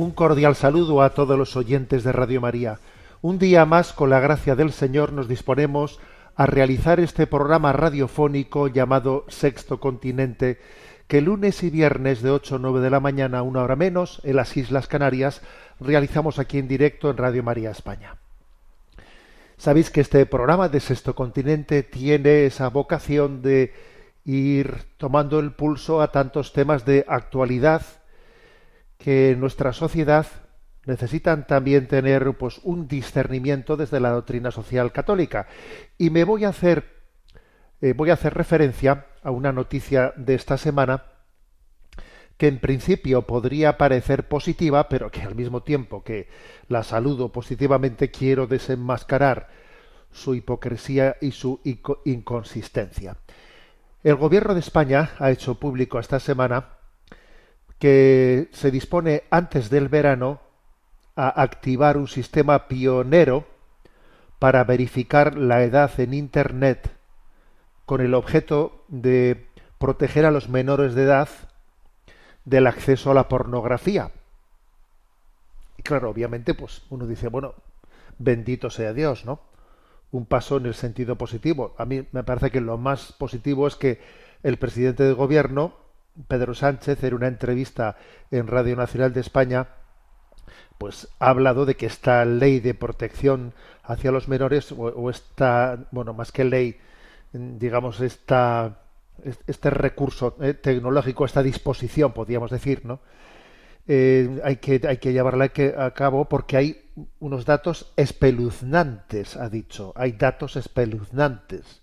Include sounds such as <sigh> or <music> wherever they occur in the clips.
Un cordial saludo a todos los oyentes de Radio María. Un día más, con la gracia del Señor, nos disponemos a realizar este programa radiofónico llamado Sexto Continente, que lunes y viernes de 8 a 9 de la mañana, una hora menos, en las Islas Canarias, realizamos aquí en directo en Radio María España. Sabéis que este programa de Sexto Continente tiene esa vocación de ir tomando el pulso a tantos temas de actualidad, que nuestra sociedad necesitan también tener pues un discernimiento desde la doctrina social católica y me voy a hacer eh, voy a hacer referencia a una noticia de esta semana que en principio podría parecer positiva, pero que al mismo tiempo que la saludo positivamente quiero desenmascarar su hipocresía y su inconsistencia. El gobierno de España ha hecho público esta semana que se dispone antes del verano a activar un sistema pionero para verificar la edad en Internet con el objeto de proteger a los menores de edad del acceso a la pornografía. Y claro, obviamente, pues uno dice, bueno, bendito sea Dios, ¿no? Un paso en el sentido positivo. A mí me parece que lo más positivo es que el presidente del gobierno Pedro Sánchez, en una entrevista en Radio Nacional de España, pues ha hablado de que esta ley de protección hacia los menores, o, esta, bueno, más que ley, digamos, esta, este recurso eh, tecnológico, esta disposición, podríamos decir, ¿no? Eh, hay, que, hay que llevarla a cabo porque hay unos datos espeluznantes, ha dicho. Hay datos espeluznantes.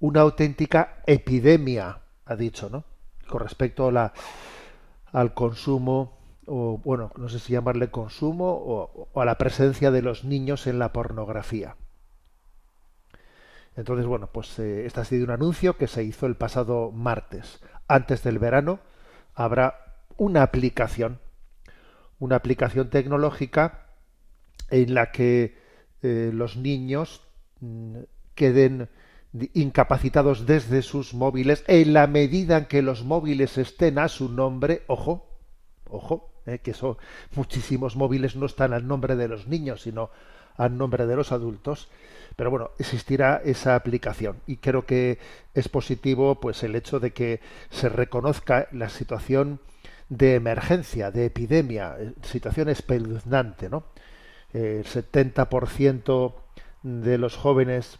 Una auténtica epidemia, ha dicho, ¿no? Con respecto a la, al consumo, o bueno, no sé si llamarle consumo, o, a la presencia de los niños en la pornografía. Entonces, bueno, pues eh, este ha sido un anuncio que se hizo el pasado martes. Antes del verano habrá una aplicación, una aplicación tecnológica en la que eh, los niños mm, queden incapacitados desde sus móviles en la medida en que los móviles estén a su nombre, ojo, ojo, eh, que eso, muchísimos móviles no están al nombre de los niños, sino al nombre de los adultos. Pero bueno, existirá esa aplicación y creo que es positivo pues el hecho de que se reconozca la situación de emergencia, de epidemia, eh, situación espeluznante, ¿no? El 70% de los jóvenes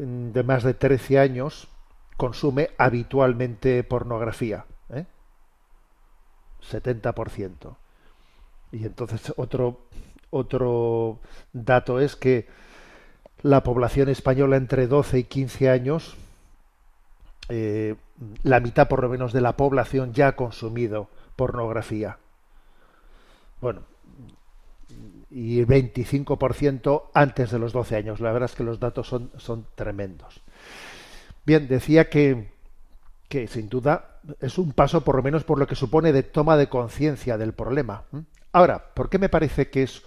de más de 13 años consume habitualmente pornografía. ¿eh? 70%. Y entonces otro, otro dato es que la población española entre 12 y 15 años, eh, la mitad por lo menos de la población ya ha consumido pornografía. Bueno, y 25% antes de los 12 años. La verdad es que los datos son, son tremendos. Bien, decía que, que sin duda es un paso por lo menos por lo que supone de toma de conciencia del problema. Ahora, ¿por qué me parece que es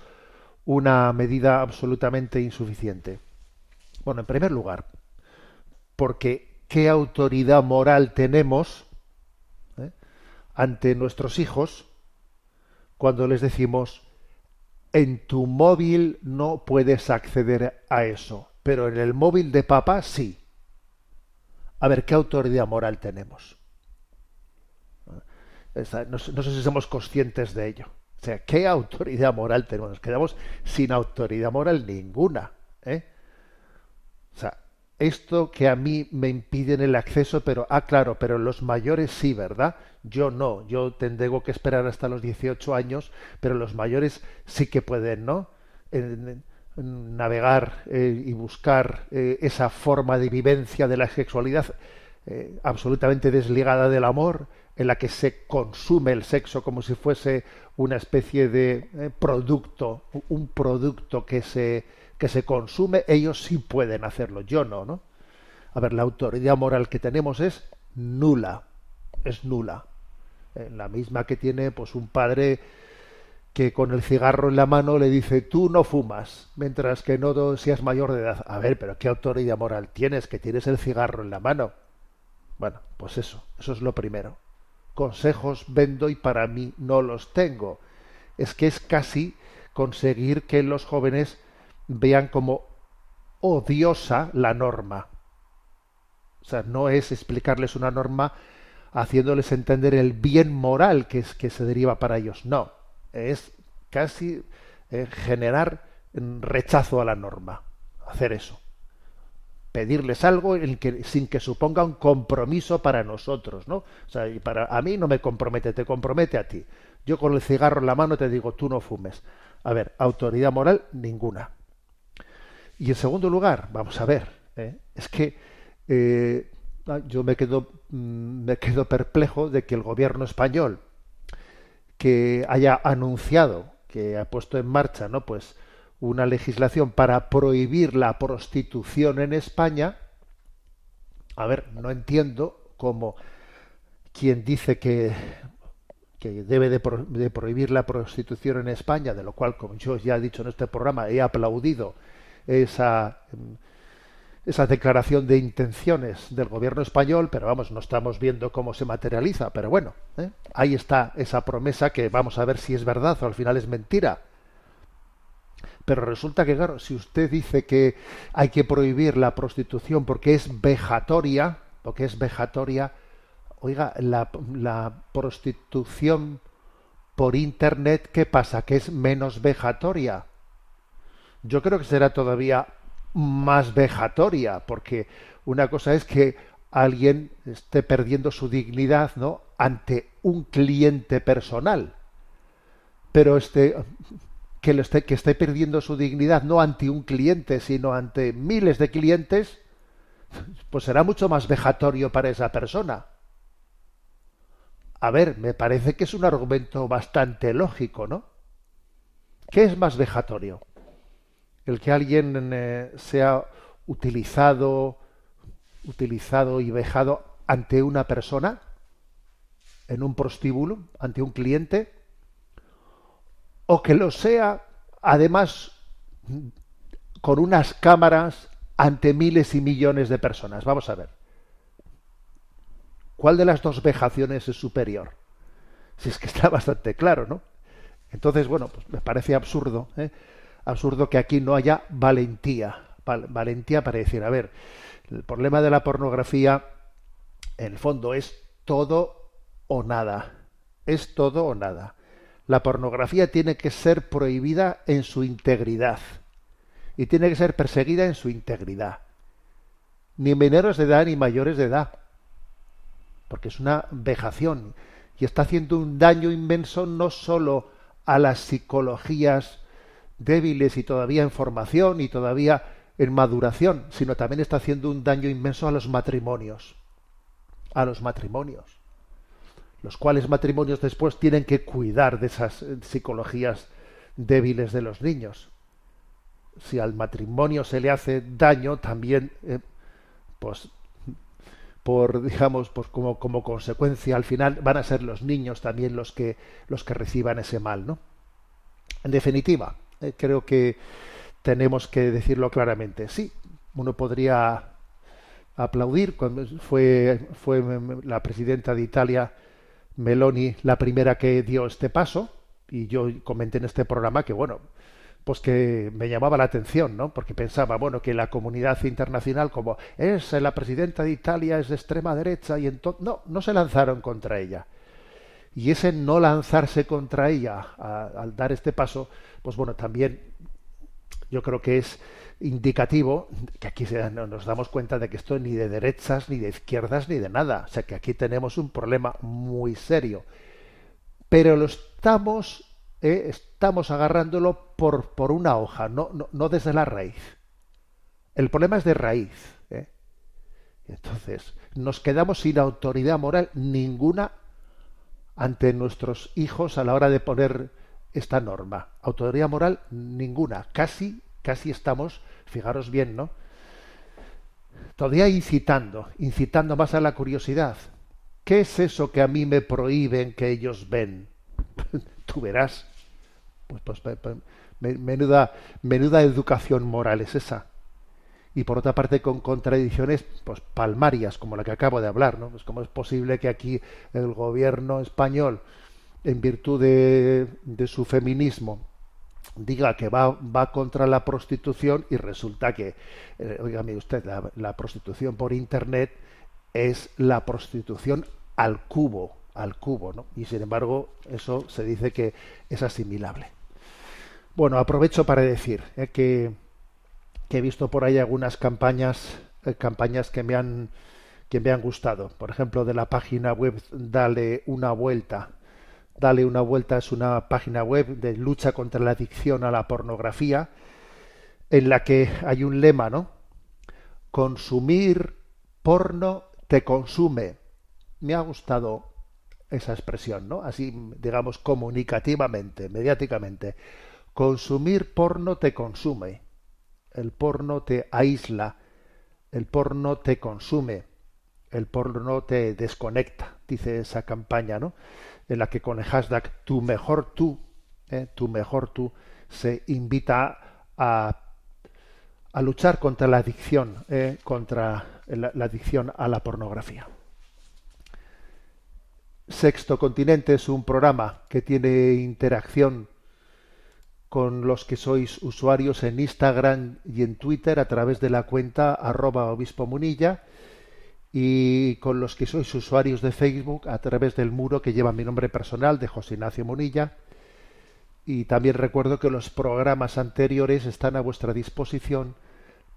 una medida absolutamente insuficiente? Bueno, en primer lugar, porque ¿qué autoridad moral tenemos eh, ante nuestros hijos cuando les decimos en tu móvil no puedes acceder a eso, pero en el móvil de papá sí. A ver, ¿qué autoridad moral tenemos? No, sé si somos conscientes de ello. O sea, ¿qué autoridad moral tenemos? Nos quedamos sin autoridad moral ninguna. ¿eh? O sea, esto que a mí me impiden el acceso, pero, ah, claro, pero los mayores sí, ¿verdad? Yo no, yo tengo que esperar hasta los 18 años, pero los mayores sí que pueden, ¿no? navegar eh, y buscar eh, esa forma de vivencia de la sexualidad eh, absolutamente desligada del amor, en la que se consume el sexo como si fuese una especie de producto, un producto que se que se consume, ellos sí pueden hacerlo, yo no, ¿no? A ver, la autoridad moral que tenemos es nula, es nula. Eh, la misma que tiene pues un padre que con el cigarro en la mano le dice tú no fumas, mientras que no seas mayor de edad. A ver, pero ¿qué autoridad moral tienes que tienes el cigarro en la mano? Bueno, pues eso, eso es lo primero. Consejos vendo y para mí no los tengo. Es que es casi conseguir que los jóvenes vean como odiosa la norma. O sea, no es explicarles una norma haciéndoles entender el bien moral que, es, que se deriva para ellos. No, es casi eh, generar rechazo a la norma, hacer eso. Pedirles algo sin que suponga un compromiso para nosotros, ¿no? O sea, y para a mí no me compromete, te compromete a ti. Yo con el cigarro en la mano te digo, tú no fumes. A ver, autoridad moral ninguna. Y en segundo lugar, vamos a ver, ¿eh? es que eh, yo me quedo, mm, me quedo perplejo de que el gobierno español que haya anunciado, que ha puesto en marcha, ¿no? Pues una legislación para prohibir la prostitución en España. A ver, no entiendo cómo quien dice que, que debe de, de prohibir la prostitución en España, de lo cual, como yo ya he dicho en este programa, he aplaudido esa, esa declaración de intenciones del gobierno español, pero vamos, no estamos viendo cómo se materializa. Pero bueno, ¿eh? ahí está esa promesa que vamos a ver si es verdad o al final es mentira. Pero resulta que, claro, si usted dice que hay que prohibir la prostitución porque es vejatoria, porque es vejatoria, oiga, la, la prostitución por Internet, ¿qué pasa? Que es menos vejatoria yo creo que será todavía más vejatoria, porque una cosa es que alguien esté perdiendo su dignidad ¿no? ante un cliente personal, pero este, que, esté, que esté perdiendo su dignidad no ante un cliente, sino ante miles de clientes, pues será mucho más vejatorio para esa persona. A ver, me parece que es un argumento bastante lógico, ¿no? ¿Qué es más vejatorio? El que alguien eh, sea utilizado, utilizado y vejado ante una persona, en un prostíbulo, ante un cliente, o que lo sea además con unas cámaras ante miles y millones de personas. Vamos a ver. ¿Cuál de las dos vejaciones es superior? Si es que está <laughs> bastante claro, ¿no? Entonces, bueno, pues me parece absurdo ¿eh? Absurdo que aquí no haya valentía, valentía para decir, a ver, el problema de la pornografía en el fondo es todo o nada, es todo o nada. La pornografía tiene que ser prohibida en su integridad y tiene que ser perseguida en su integridad. Ni menores de edad ni mayores de edad, porque es una vejación y está haciendo un daño inmenso no sólo a las psicologías débiles y todavía en formación y todavía en maduración, sino también está haciendo un daño inmenso a los matrimonios. A los matrimonios. Los cuales matrimonios después tienen que cuidar de esas eh, psicologías débiles de los niños. Si al matrimonio se le hace daño, también, eh, pues, por, digamos, pues como, como consecuencia, al final van a ser los niños también los que, los que reciban ese mal, ¿no? En definitiva, eh, creo que tenemos que decirlo claramente. Sí, uno podría aplaudir cuando fue, fue la presidenta de Italia, Meloni, la primera que dio este paso, y yo comenté en este programa que, bueno, pues que me llamaba la atención, ¿no? Porque pensaba, bueno, que la comunidad internacional, como es la presidenta de Italia, es de extrema derecha, y entonces, no, no se lanzaron contra ella. Y ese no lanzarse contra ella al dar este paso, pues bueno, también yo creo que es indicativo que aquí nos damos cuenta de que esto ni de derechas, ni de izquierdas, ni de nada. O sea que aquí tenemos un problema muy serio. Pero lo estamos, eh, estamos agarrándolo por, por una hoja, no, no, desde la raíz. El problema es de raíz. ¿eh? Entonces, nos quedamos sin autoridad moral ninguna ante nuestros hijos a la hora de poner esta norma. Autoridad moral ninguna. Casi, casi estamos, fijaros bien, ¿no? Todavía incitando, incitando más a la curiosidad. ¿Qué es eso que a mí me prohíben que ellos ven? <laughs> Tú verás. Pues, pues, pues, pues menuda, menuda educación moral es esa y por otra parte con contradicciones pues palmarias como la que acabo de hablar no pues cómo es posible que aquí el gobierno español en virtud de, su feminismo diga que va, va contra la prostitución y resulta que eh, oígame usted la, prostitución por internet es la prostitución al cubo al cubo ¿no? y sin embargo eso se dice que es asimilable. Bueno aprovecho para decir eh, que he visto por ahí algunas campañas, eh, campañas que me han que me han gustado. Por ejemplo, de la página web Dale una vuelta. Dale una vuelta es una página web de lucha contra la adicción a la pornografía, en la que hay un lema, ¿no? Consumir porno te consume. Me ha gustado esa expresión, ¿no? Así, digamos, comunicativamente, mediáticamente. Consumir porno te consume el porno te aísla, el porno te consume, el porno te desconecta, dice esa campaña, ¿no? En la que con el hashtag tu mejor tú, ¿eh? tu mejor tú, se invita a, a luchar contra la adicción, ¿eh? contra la, la adicción a la pornografía. Sexto Continente es un programa que tiene interacción con los que sois usuarios en Instagram y en Twitter a través de la cuenta arroba obispo munilla y con los que sois usuarios de Facebook a través del muro que lleva mi nombre personal de José Ignacio Munilla. Y también recuerdo que los programas anteriores están a vuestra disposición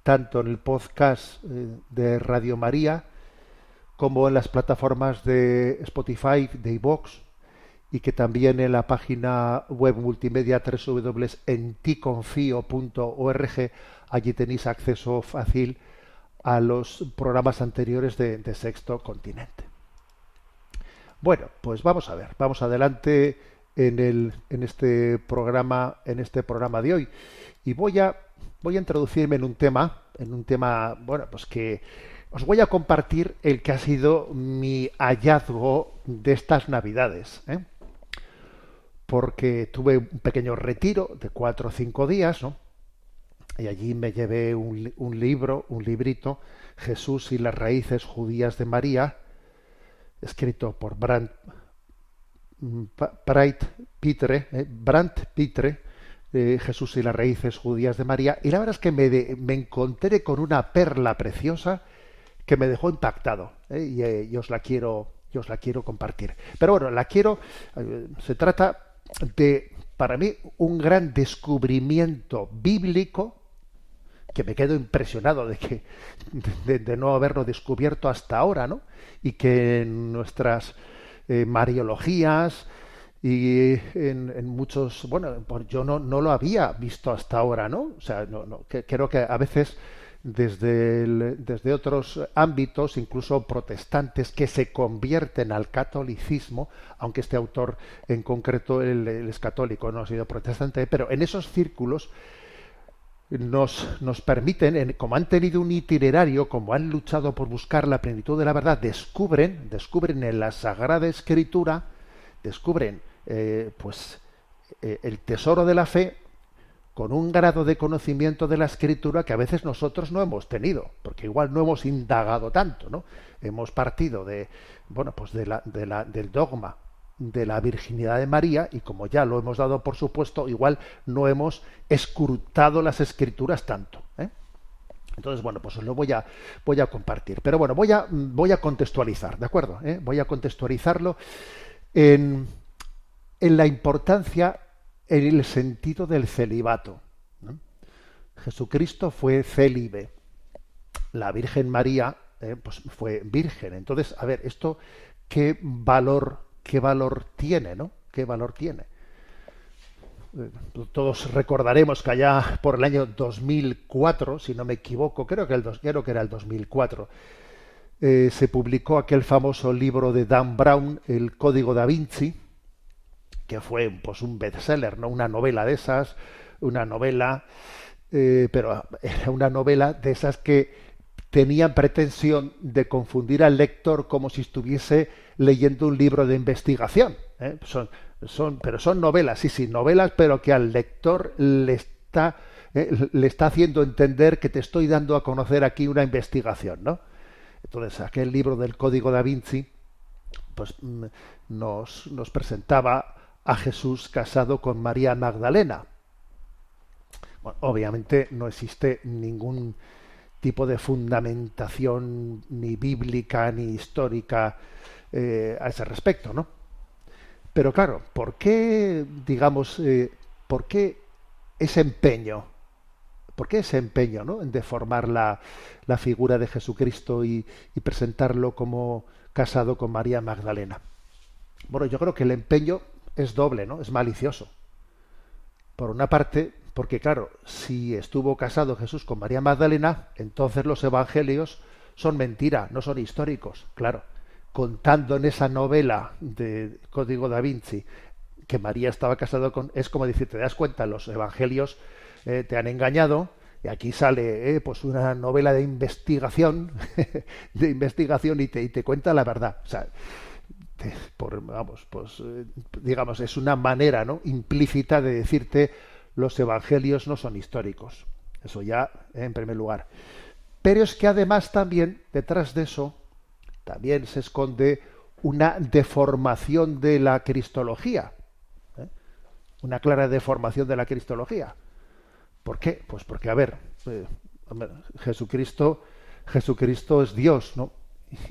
tanto en el podcast eh, de Radio María como en las plataformas de Spotify, de iVoox y que también en la página web multimedia www.enticonfio.org allí tenéis acceso fácil a los programas anteriores de, Sexto Continente. Bueno, pues vamos a ver, vamos adelante en, el, en este programa, en este programa de hoy. Y voy a, voy a introducirme en un tema, en un tema, bueno, pues que os voy a compartir el que ha sido mi hallazgo de estas navidades. ¿eh? Porque tuve un pequeño retiro de cuatro o cinco días, ¿no? Y allí me llevé un, libro, un librito, Jesús y las raíces judías de María, escrito por Brandt, Bright Pitre, eh, Brandt Pitre, eh, Jesús y las raíces judías de María, y la verdad es que me, me encontré con una perla preciosa que me dejó impactado, ¿eh? y, os la quiero, os la quiero compartir. Pero bueno, la quiero, se trata de, para mí, un gran descubrimiento bíblico que me quedo impresionado de que de, no haberlo descubierto hasta ahora, ¿no? Y que en nuestras eh, mariologías y en, muchos, bueno, yo no, no lo había visto hasta ahora, ¿no? O sea, no, no, que, creo que a veces desde, desde otros ámbitos, incluso protestantes, que se convierten al catolicismo, aunque este autor en concreto es católico, no ha sido protestante, pero en esos círculos nos, nos permiten, como han tenido un itinerario, como han luchado por buscar la plenitud de la verdad, descubren, descubren en la Sagrada Escritura, descubren eh, pues eh, el tesoro de la fe con un grado de conocimiento de la escritura que a veces nosotros no hemos tenido, porque igual no hemos indagado tanto, ¿no? Hemos partido de, bueno, pues de la, de la, del dogma de la virginidad de María y como ya lo hemos dado por supuesto, igual no hemos escrutado las escrituras tanto. ¿eh? Entonces, bueno, pues os lo voy a, voy a compartir. Pero bueno, voy a, voy a contextualizar, ¿de acuerdo? ¿Eh? Voy a contextualizarlo en, en la importancia en el sentido del celibato. Jesucristo fue célibe. La Virgen María eh, pues fue virgen. Entonces, a ver, esto qué valor, qué valor tiene, ¿no? ¿Qué valor tiene? Eh, todos recordaremos que allá por el año 2004, si no me equivoco, creo que, el, creo que era el 2004, eh, se publicó aquel famoso libro de Dan Brown, El Código da Vinci, que fue pues un bestseller, ¿no? Una novela de esas, una novela, eh, pero <laughs> era una novela de esas que tenían pretensión de confundir al lector como si estuviese leyendo un libro de investigación. ¿eh? Son, son, pero son novelas, sí, sí, novelas, pero que al lector le está, ¿eh? le está haciendo entender que te estoy dando a conocer aquí una investigación, ¿no? Entonces, aquel libro del Código da Vinci, pues mm, nos, nos presentaba a Jesús casado con María Magdalena. obviamente no existe ningún tipo de fundamentación ni bíblica ni histórica eh, a ese respecto, ¿no? Pero claro, ¿por qué, digamos, eh, por qué ese empeño? ¿Por qué ese empeño ¿no? en deformar la, la figura de Jesucristo y presentarlo como casado con María Magdalena? Bueno, yo creo que el empeño es doble, ¿no? Es malicioso. Por una parte, porque claro, si estuvo casado Jesús con María Magdalena, entonces los evangelios son mentira, no son históricos, claro. Contando en esa novela de Código da Vinci que María estaba casado con, es como decir, te das cuenta, los evangelios eh, te han engañado, y aquí sale eh, pues una novela de investigación, <laughs> de investigación y te, y te cuenta la verdad. O sea, por, vamos, pues eh, digamos, es una manera ¿no? implícita de decirte los evangelios no son históricos. Eso ya ¿eh? en primer lugar. Pero es que además también detrás de eso también se esconde una deformación de la cristología. ¿eh? Una clara deformación de la cristología. ¿Por qué? Pues porque, a ver, Jesucristo, Jesucristo es Dios, ¿no?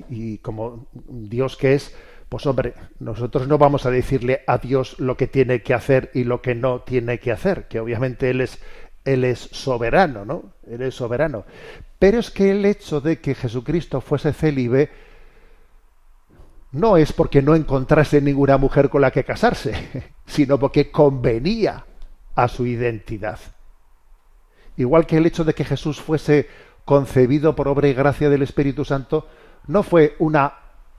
Y como Dios que es, pues hombre, nosotros no vamos a decirle a Dios lo que tiene que hacer y lo que no tiene que hacer, que obviamente Él es, Él es soberano, ¿no? Él es soberano. Pero es que el hecho de que Jesucristo fuese célibe no es porque no encontrase ninguna mujer con la que casarse, <laughs> sino porque convenía a su identidad. Igual que el hecho de que Jesús fuese concebido por obra y gracia del Espíritu Santo no fue una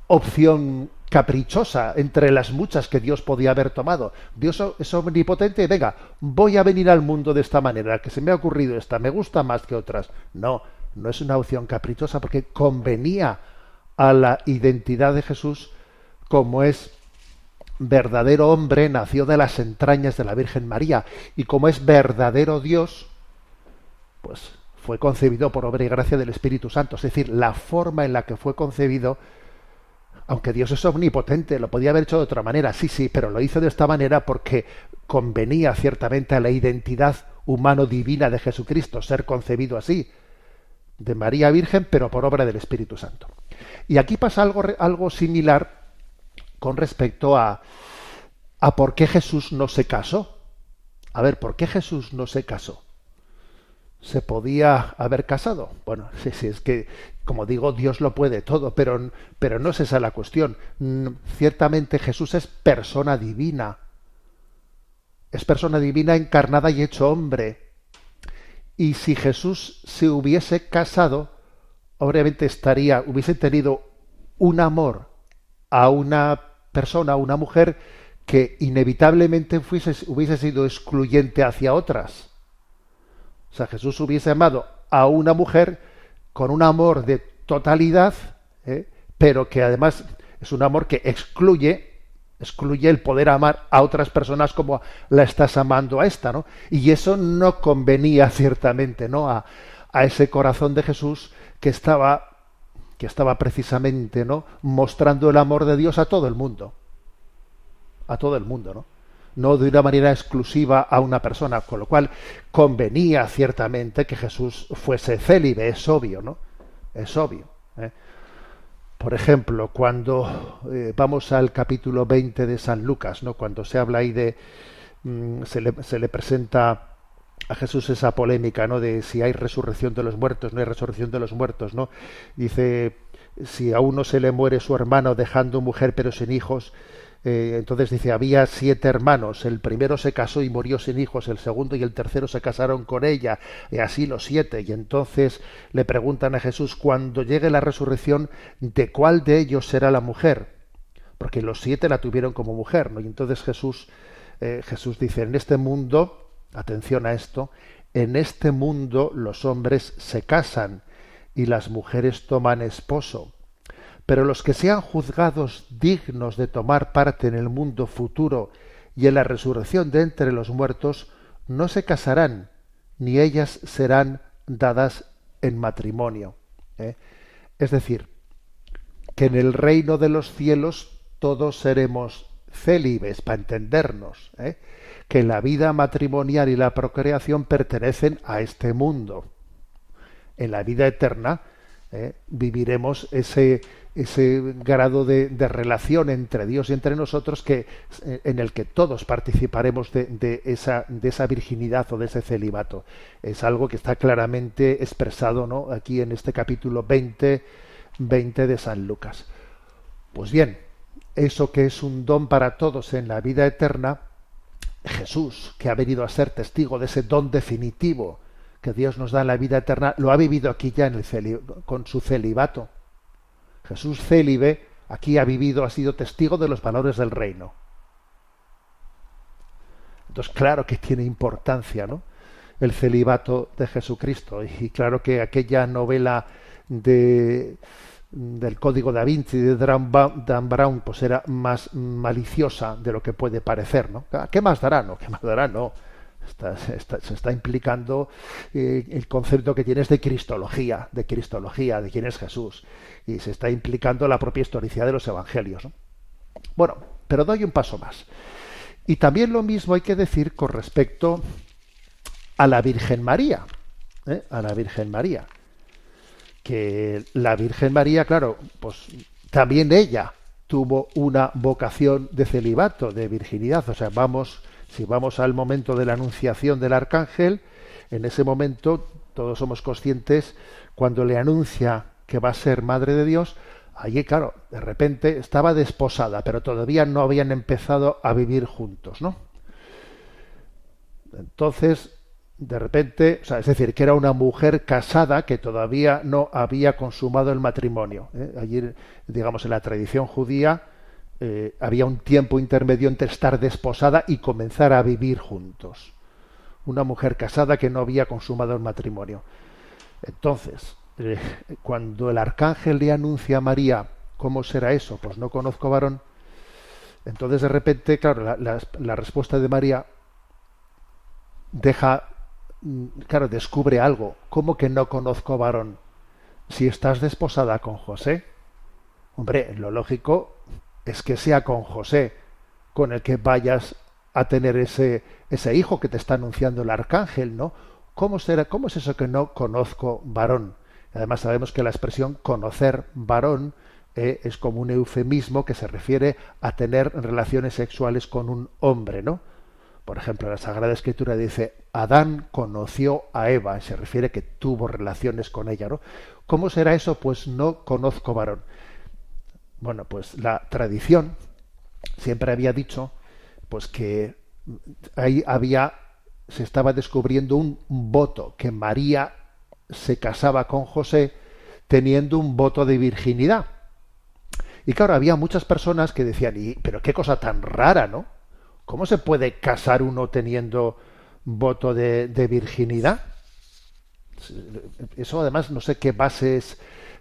opción caprichosa entre las muchas que Dios podía haber tomado. Dios es omnipotente, venga, voy a venir al mundo de esta manera, que se me ha ocurrido esta, me gusta más que otras. No, no es una opción caprichosa porque convenía a la identidad de Jesús como es verdadero hombre, nació de las entrañas de la Virgen María y como es verdadero Dios, pues fue concebido por obra y gracia del Espíritu Santo, es decir, la forma en la que fue concebido aunque Dios es omnipotente, lo podía haber hecho de otra manera, sí, sí, pero lo hizo de esta manera porque convenía ciertamente a la identidad humano-divina de Jesucristo, ser concebido así, de María Virgen, pero por obra del Espíritu Santo. Y aquí pasa algo, algo similar con respecto a, a por qué Jesús no se casó. A ver, ¿por qué Jesús no se casó? se podía haber casado. Bueno, <laughs> sí, sí, es que, como digo, Dios lo puede todo, pero, pero no es esa la cuestión. Ciertamente Jesús es persona divina. Es persona divina encarnada y hecho hombre. Y si Jesús se hubiese casado, obviamente estaría, hubiese tenido un amor a una persona, a una mujer, que inevitablemente hubiese sido excluyente hacia otras o sea, Jesús hubiese amado a una mujer con un amor de totalidad, ¿eh? pero que además es un amor que excluye excluye el poder amar a otras personas como la estás amando a esta, ¿no? Y eso no convenía ciertamente, ¿no? A, a ese corazón de Jesús que estaba que estaba precisamente, ¿no? mostrando el amor de Dios a todo el mundo. A todo el mundo, ¿no? No de una manera exclusiva a una persona, con lo cual convenía ciertamente que Jesús fuese célibe, es obvio, ¿no? Es obvio. ¿eh? Por ejemplo, cuando eh, vamos al capítulo 20 de San Lucas, ¿no? Cuando se habla ahí de mm, se, le, se, le, presenta a Jesús esa polémica, ¿no? De si hay resurrección de los muertos, no hay resurrección de los muertos, ¿no? Dice, si a uno se le muere su hermano dejando mujer pero sin hijos, eh, entonces dice, había siete hermanos, el primero se casó y murió sin hijos, el segundo y el tercero se casaron con ella, y así los siete. Y entonces le preguntan a Jesús, cuando llegue la resurrección, ¿de cuál de ellos será la mujer? Porque los siete la tuvieron como mujer, ¿no? Y entonces Jesús, eh, Jesús dice, en este mundo, atención a esto, en este mundo los hombres se casan y las mujeres toman esposo pero los que sean juzgados dignos de tomar parte en el mundo futuro y en la resurrección de entre los muertos, no se casarán, ni ellas serán dadas en matrimonio. ¿eh? Es decir, que en el reino de los cielos todos seremos célibes, para entendernos, ¿eh? que la vida matrimonial y la procreación pertenecen a este mundo. En la vida eterna ¿eh? viviremos ese, ese grado de, relación entre Dios y entre nosotros que eh, en el que todos participaremos de, esa, virginidad o de ese celibato. Es algo que está claramente expresado ¿no? aquí en este capítulo 20, 20 de San Lucas. Pues bien, eso que es un don para todos en la vida eterna, Jesús, que ha venido a ser testigo de ese don definitivo que Dios nos da en la vida eterna, lo ha vivido aquí ya en el con su celibato Jesús célibe aquí ha vivido, ha sido testigo de los valores del reino. Entonces, claro que tiene importancia, ¿no? El celibato de Jesucristo. Y claro que aquella novela de, del Código da Vinci de Dan Brown, pues era más maliciosa de lo que puede parecer, ¿no? ¿Qué más dará? No, ¿qué más dará? No se está implicando eh, el concepto que tienes de cristología, de cristología, de quién es Jesús, y se está implicando la propia historicidad de los evangelios. Bueno, pero doy un paso más. Y también lo mismo hay que decir con respecto a la Virgen María, ¿eh? a la Virgen María, que la Virgen María, claro, pues también ella tuvo una vocación de celibato, de virginidad, o sea, vamos si vamos al momento de la anunciación del arcángel, en ese momento todos somos conscientes cuando le anuncia que va a ser madre de Dios, allí claro, de repente estaba desposada, pero todavía no habían empezado a vivir juntos, ¿no? Entonces, de repente, es decir, que era una mujer casada que todavía no había consumado el matrimonio. ¿eh? Allí, digamos, en la tradición judía, eh, había un tiempo intermedio entre estar desposada y comenzar a vivir juntos. Una mujer casada que no había consumado el matrimonio. Entonces, eh, cuando el arcángel le anuncia a María, ¿cómo será eso? Pues no conozco varón. Entonces, de repente, claro, la, respuesta de María deja, mm, claro, descubre algo. ¿Cómo que no conozco varón? Si estás desposada con José, hombre, lo lógico es que sea con José con el que vayas a tener ese, ese hijo que te está anunciando el arcángel, ¿no? ¿Cómo, será, ¿Cómo es eso que no conozco varón? Además sabemos que la expresión conocer varón eh, es como un eufemismo que se refiere a tener relaciones sexuales con un hombre, ¿no? Por ejemplo, la Sagrada Escritura dice, Adán conoció a Eva, se refiere que tuvo relaciones con ella, ¿no? ¿Cómo será eso? Pues no conozco varón. Bueno, pues la tradición siempre había dicho pues que ahí había se estaba descubriendo un voto que María se casaba con José teniendo un voto de virginidad. Y claro, había muchas personas que decían, y, pero qué cosa tan rara, ¿no? ¿Cómo se puede casar uno teniendo voto de, de virginidad? Eso además no sé qué bases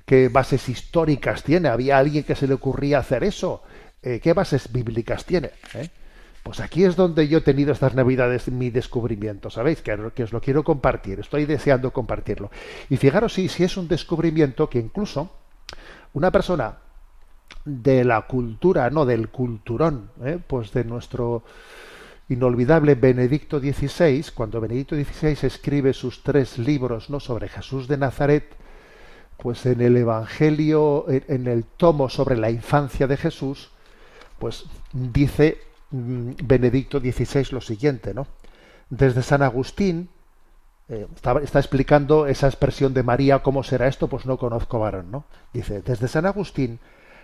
¿Qué bases históricas tiene? ¿Había alguien que se le ocurría hacer eso? Eh, ¿Qué bases bíblicas tiene? ¿Eh? Pues aquí es donde yo he tenido estas navidades mi descubrimiento, ¿sabéis? Que, os lo quiero compartir, estoy deseando compartirlo. Y fijaros si, es un descubrimiento que incluso una persona de la cultura, no del culturón, ¿eh? pues de nuestro inolvidable Benedicto XVI, cuando Benedicto XVI escribe sus tres libros ¿no? sobre Jesús de Nazaret, pues en el Evangelio, en el tomo sobre la infancia de Jesús, pues dice mm, Benedicto XVI lo siguiente, ¿no? Desde San Agustín eh, está, está, explicando esa expresión de María, ¿cómo será esto? Pues no conozco varón, ¿no? Dice, desde San Agustín,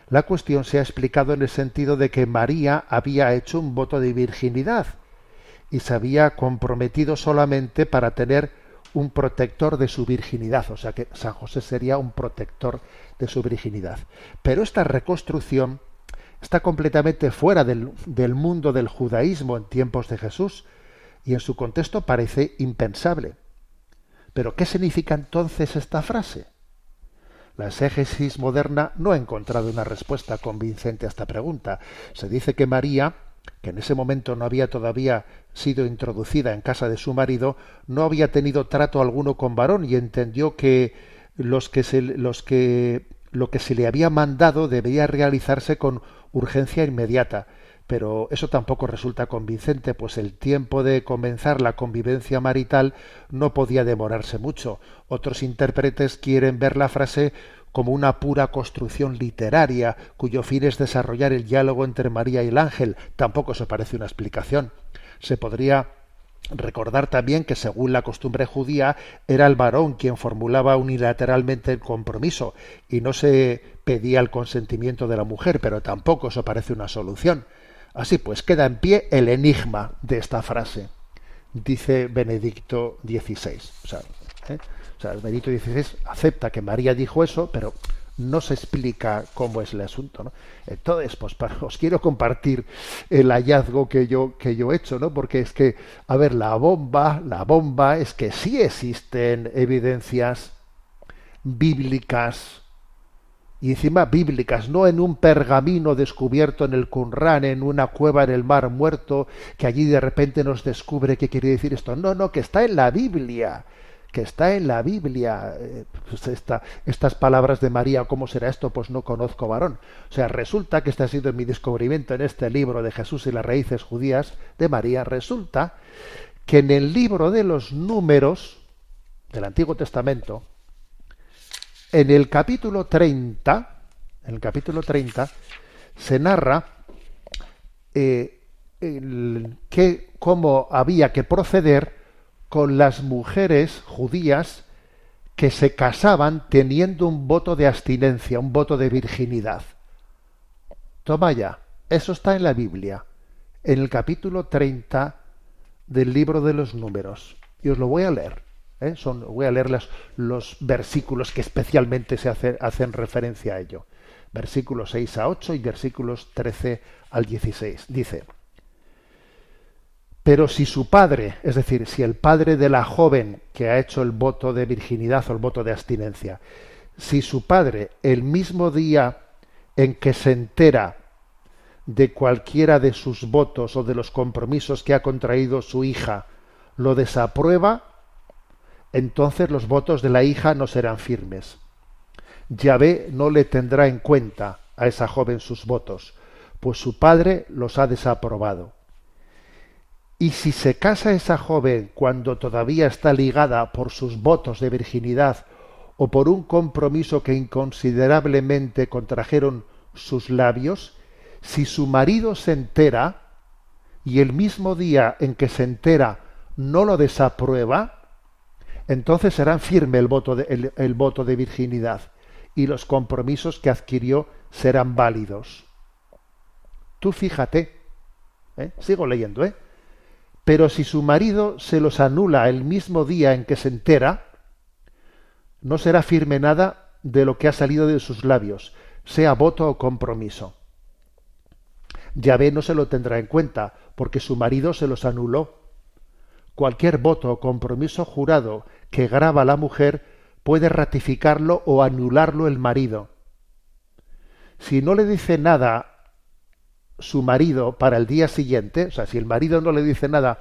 la cuestión se ha explicado en el sentido de que María había hecho un voto de virginidad y se había comprometido solamente para tener un protector de su virginidad, o sea que San José sería un protector de su virginidad. Pero esta reconstrucción está completamente fuera del, mundo del judaísmo en tiempos de Jesús y en su contexto parece impensable. Pero ¿qué significa entonces esta frase? La exégesis moderna no ha encontrado una respuesta convincente a esta pregunta. Se dice que María, que en ese momento no había todavía sido introducida en casa de su marido, no había tenido trato alguno con varón y entendió que los que se, los que lo que se le había mandado debía realizarse con urgencia inmediata pero eso tampoco resulta convincente, pues el tiempo de comenzar la convivencia marital no podía demorarse mucho. Otros intérpretes quieren ver la frase como una pura construcción literaria, cuyo fin es desarrollar el diálogo entre María y el ángel. Tampoco se parece una explicación. Se podría recordar también que según la costumbre judía era el varón quien formulaba unilateralmente el compromiso y no se pedía el consentimiento de la mujer, pero tampoco eso parece una solución. Así pues, queda en pie el enigma de esta frase, dice Benedicto XVI. O sea, Benedicto XVI acepta que María dijo eso, pero no se explica cómo es el asunto. ¿no? Entonces, pues os quiero compartir el hallazgo que yo, que yo he hecho, ¿no? porque es que, a ver, la bomba, la bomba es que sí existen evidencias bíblicas y encima bíblicas, no en un pergamino descubierto en el Qumran, en una cueva en el mar muerto, que allí de repente nos descubre qué quiere decir esto. No, no, que está en la Biblia, que está en la Biblia. Eh, pues estas palabras de María, ¿cómo será esto? Pues no conozco varón. O sea, resulta que este ha sido mi descubrimiento en este libro de Jesús y las raíces judías de María. Resulta que en el libro de los números del Antiguo Testamento, en el capítulo 30, en el capítulo 30, se narra eh, que, cómo había que proceder con las mujeres judías que se casaban teniendo un voto de abstinencia, un voto de virginidad. Toma ya, eso está en la Biblia, en el capítulo 30 del libro de los números. Y os lo voy a leer. ¿eh? Son, voy a leer los versículos que especialmente se hacen referencia a ello. Versículos 6 a 8 y versículos 13 al 16. Dice, pero si su padre, es decir, si el padre de la joven que ha hecho el voto de virginidad o el voto de abstinencia, si su padre el mismo día en que se entera de cualquiera de sus votos o de los compromisos que ha contraído su hija, lo desaprueba, entonces los votos de la hija no serán firmes. Yahvé no le tendrá en cuenta a esa joven sus votos, pues su padre los ha desaprobado. Y si se casa esa joven cuando todavía está ligada por sus votos de virginidad o por un compromiso que inconsiderablemente contrajeron sus labios, si su marido se entera y el mismo día en que se entera no lo desaprueba, entonces será firme el voto de, el, voto de virginidad y los compromisos que adquirió serán válidos. Tú fíjate, ¿eh? sigo leyendo, ¿eh? Pero si su marido se los anula el mismo día en que se entera, no será firme nada de lo que ha salido de sus labios, sea voto o compromiso. Yahvé no se lo tendrá en cuenta, porque su marido se los anuló cualquier voto o compromiso jurado que graba la mujer puede ratificarlo o anularlo el marido. Si no le dice nada su marido para el día siguiente, o sea, si el marido no le dice nada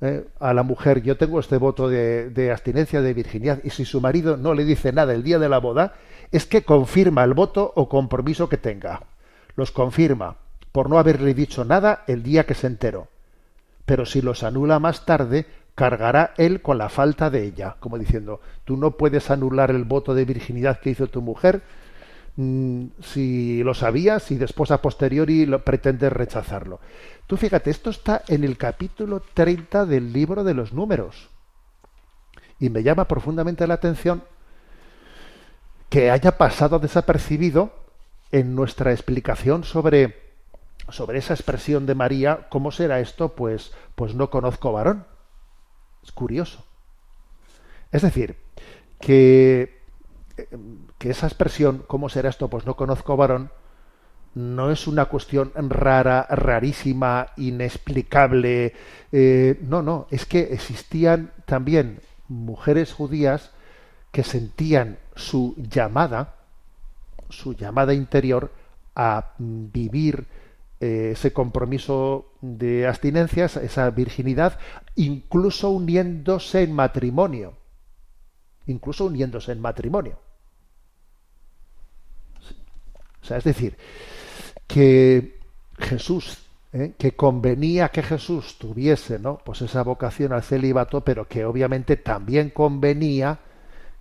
eh, a la mujer, yo tengo este voto de, de abstinencia de virginidad, y si su marido no le dice nada el día de la boda, es que confirma el voto o compromiso que tenga. Los confirma por no haberle dicho nada el día que se enteró pero si los anula más tarde, cargará él con la falta de ella, como diciendo, tú no puedes anular el voto de virginidad que hizo tu mujer si lo sabías y después a posteriori lo, pretendes rechazarlo. Tú fíjate, esto está en el capítulo 30 del libro de los números. Y me llama profundamente la atención que haya pasado desapercibido en nuestra explicación sobre, sobre esa expresión de María, ¿cómo será esto? Pues, pues no conozco varón. Es curioso. Es decir, que, que esa expresión, ¿cómo será esto? Pues no conozco varón, no es una cuestión rara, rarísima, inexplicable. Eh, no, no, es que existían también mujeres judías que sentían su llamada, su llamada interior a vivir eh, ese compromiso de abstinencias, esa virginidad, incluso uniéndose en matrimonio. Incluso uniéndose en matrimonio. O sea, es decir, que Jesús, ¿eh? que convenía que Jesús tuviese, ¿no? Pues esa vocación al celibato, pero que obviamente también convenía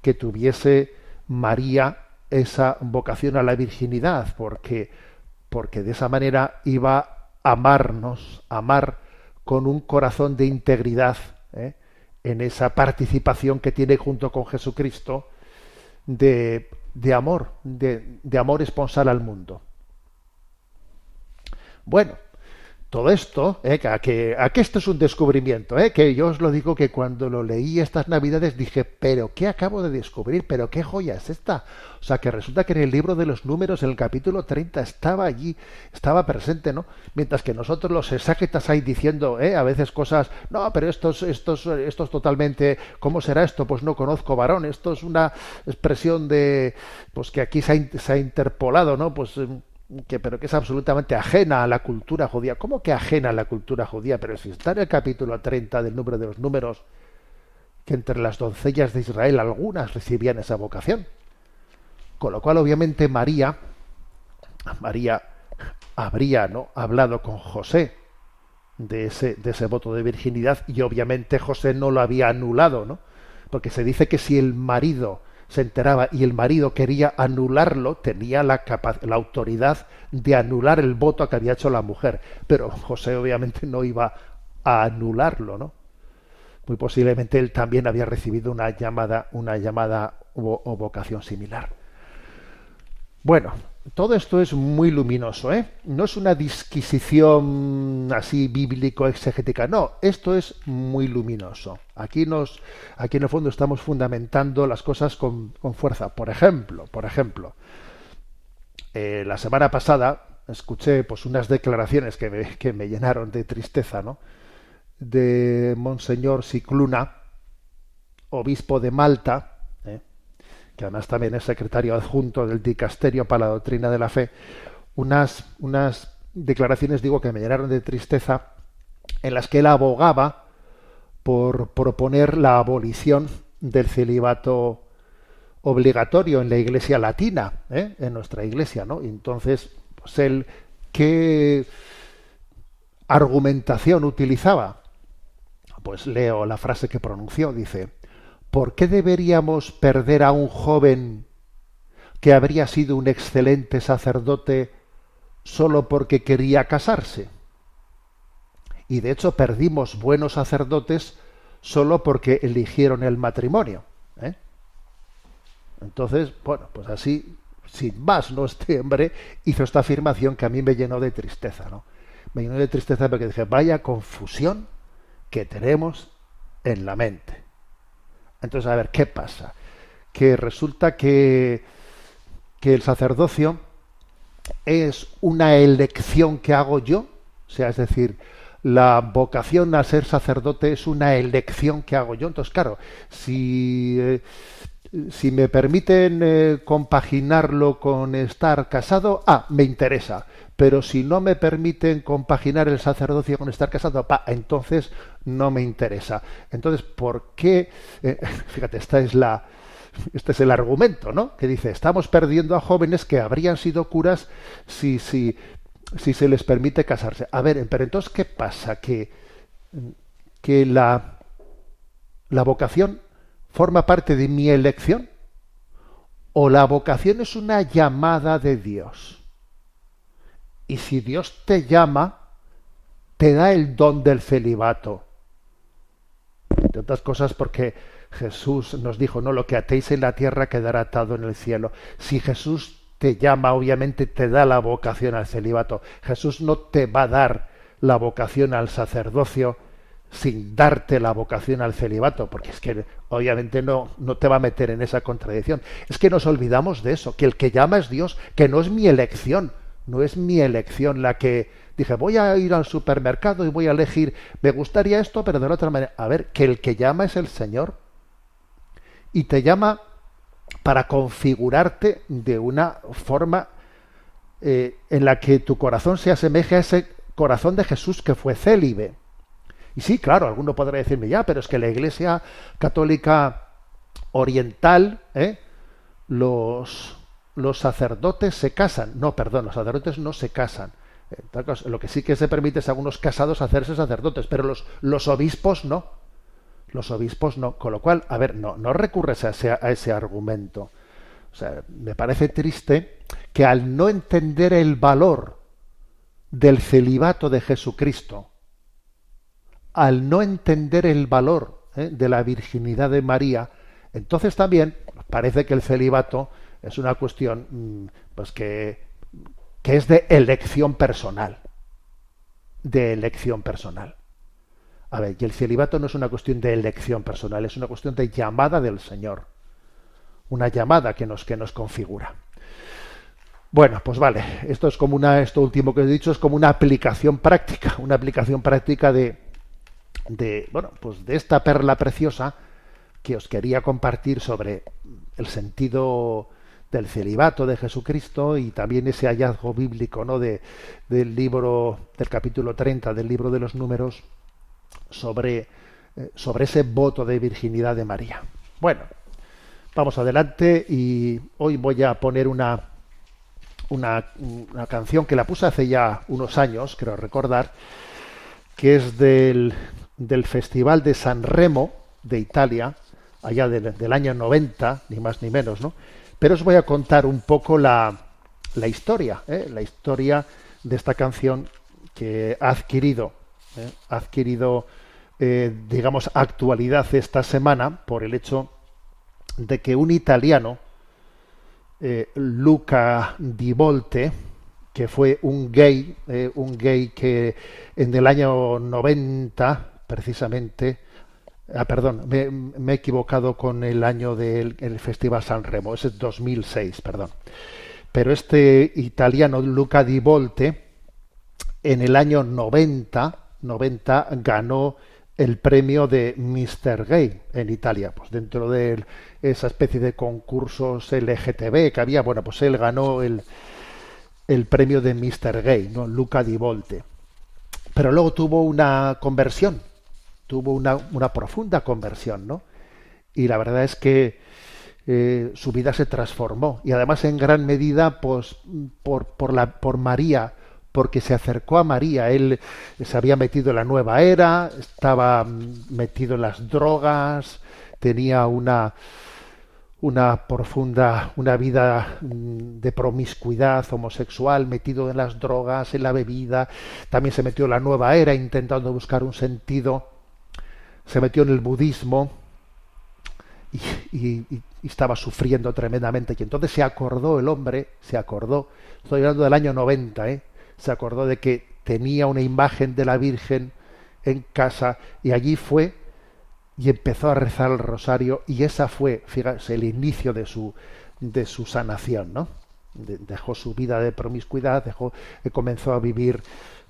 que tuviese María esa vocación a la virginidad, porque, porque de esa manera iba a amarnos, amar con un corazón de integridad, ¿eh? en esa participación que tiene junto con Jesucristo de, de amor, de, de amor esponsal al mundo. Bueno, todo esto, eh, que, que, esto es un descubrimiento, eh, que yo os lo digo que cuando lo leí estas navidades dije, pero ¿qué acabo de descubrir? ¿Pero qué joya es esta? O sea, que resulta que en el libro de los números, el capítulo 30, estaba allí, estaba presente, ¿no? Mientras que nosotros los exágetas ahí diciendo, eh, a veces cosas, no, pero esto es, esto esto es totalmente, ¿cómo será esto? Pues no conozco varón, esto es una expresión de, pues que aquí se ha interpolado, ¿no? Pues que pero que es absolutamente ajena a la cultura judía. ¿Cómo que ajena a la cultura judía? Pero si está en el capítulo 30 del número de los números, que entre las doncellas de Israel algunas recibían esa vocación. Con lo cual, obviamente, María, María habría ¿no? hablado con José de ese, de ese voto de virginidad y obviamente José no lo había anulado, ¿no? Porque se dice que si el marido se enteraba y el marido quería anularlo, tenía la, la autoridad de anular el voto que había hecho la mujer. Pero <laughs> José obviamente no iba a anularlo, ¿no? Muy posiblemente él también había recibido una llamada, una llamada o vocación similar. Bueno, todo esto es muy luminoso, ¿eh? No es una disquisición así bíblico-exegética, no, esto es muy luminoso. Aquí nos, aquí en el fondo estamos fundamentando las cosas con, fuerza. Por ejemplo, por ejemplo, eh, la semana pasada escuché pues unas declaraciones que me, que me llenaron de tristeza, ¿no? De Monseñor Cicluna, obispo de Malta, que además también es secretario adjunto del Dicasterio para la Doctrina de la Fe, unas, unas declaraciones, digo, que me llenaron de tristeza, en las que él abogaba por proponer la abolición del celibato obligatorio en la iglesia latina, ¿eh? en nuestra iglesia, ¿no? entonces, pues él, ¿qué argumentación utilizaba? Pues leo la frase que pronunció, dice, ¿por qué deberíamos perder a un joven que habría sido un excelente sacerdote solo porque quería casarse? Y de hecho perdimos buenos sacerdotes solo porque eligieron el matrimonio. ¿eh? Entonces, bueno, pues así, sin más, ¿no? Este hombre hizo esta afirmación que a mí me llenó de tristeza, ¿no? Me llenó de tristeza porque dije, vaya confusión que tenemos en la mente. Entonces, a ver, ¿qué pasa? Que resulta que, que el sacerdocio es una elección que hago yo, o sea, es decir, la vocación a ser sacerdote es una elección que hago yo. Entonces, claro, si, eh, si me permiten eh, compaginarlo con estar casado, ah, me interesa pero si no me permiten compaginar el sacerdocio con estar casado, pa, entonces no me interesa. Entonces, ¿por qué? Eh, <laughs> fíjate, esta es la, este es el argumento, ¿no? Que dice, estamos perdiendo a jóvenes que habrían sido curas si, si, si se les permite casarse. A ver, pero entonces, ¿qué pasa? Que, que la, la vocación forma parte de mi elección o la vocación es una llamada de Dios. Y si Dios te llama, te da el don del celibato. De otras cosas porque, Jesús nos dijo, no, lo que atéis en la tierra quedará atado en el cielo. Si Jesús te llama, obviamente te da la vocación al celibato. Jesús no te va a dar la vocación al sacerdocio sin darte la vocación al celibato, porque es que obviamente no, no te va a meter en esa contradicción. Es que nos olvidamos de eso, que el que llama es Dios, que no es mi elección, no es mi elección la que dije, voy a ir al supermercado y voy a elegir, me gustaría esto, pero de la otra manera. A ver, que el que llama es el Señor. Y te llama para configurarte de una forma eh, en la que tu corazón se asemeje a ese corazón de Jesús que fue célibe. Y sí, claro, alguno podrá decirme ya, pero es que la Iglesia católica oriental, ¿eh? los, los sacerdotes se casan. No, perdón, los sacerdotes no se casan. Lo que sí que se permite es a algunos casados hacerse sacerdotes, pero los, los obispos no. Los obispos no. Con lo cual, a ver, no, no recurres a ese, argumento. O sea, me parece triste que al no entender el valor del celibato de Jesucristo, al no entender el valor ¿eh? de la virginidad de María, entonces también parece que el celibato es una cuestión mm, pues que que es de elección personal. De elección personal. A ver, y el celibato no es una cuestión de elección personal, es una cuestión de llamada del Señor. Una llamada que nos, que nos configura. Bueno, pues vale, esto es como una, esto último que he dicho es como una aplicación práctica, una aplicación práctica de, de, bueno, pues de esta perla preciosa que os quería compartir sobre el sentido del celibato de Jesucristo y también ese hallazgo bíblico ¿no? de, del libro del capítulo 30 del libro de los números sobre, eh, sobre ese voto de virginidad de María. Bueno, vamos adelante y hoy voy a poner una, una, una canción que la puse hace ya unos años, creo recordar, que es del, del Festival de San Remo de Italia, allá del, del año 90, ni más ni menos, ¿no? Pero os voy a contar un poco la, la historia, ¿eh? la historia de esta canción que ha adquirido, ¿eh? ha adquirido, eh, digamos, actualidad esta semana por el hecho de que un italiano, Luca Di Volte, que fue un gay, un gay que en el año 90, precisamente, Ah, perdón, me, he equivocado con el año del Festival San Remo, ese es 2006, perdón. Pero este italiano Luca Di Volte, en el año 90, 90 ganó el premio de Mr. Gay en Italia, pues dentro de esa especie de concursos LGTB que había, bueno, pues él ganó el, el premio de Mr. Gay, ¿no? Luca Di Volte. Pero luego tuvo una conversión, tuvo una, profunda conversión, ¿no? Y la verdad es que eh, su vida se transformó y además en gran medida pues, por, por, la, por María, porque se acercó a María. Él se había metido en la nueva era, estaba metido en las drogas, tenía una, una profunda, una vida mm, de promiscuidad homosexual, metido en las drogas, en la bebida, también se metió en la nueva era intentando buscar un sentido se metió en el budismo y, estaba sufriendo tremendamente. Y entonces se acordó el hombre, se acordó, estoy hablando del año 90, ¿eh? se acordó de que tenía una imagen de la Virgen en casa y allí fue y empezó a rezar el rosario y esa fue, fíjate, el inicio de su, de su sanación, ¿no? dejó su vida de promiscuidad, dejó, eh, comenzó a vivir,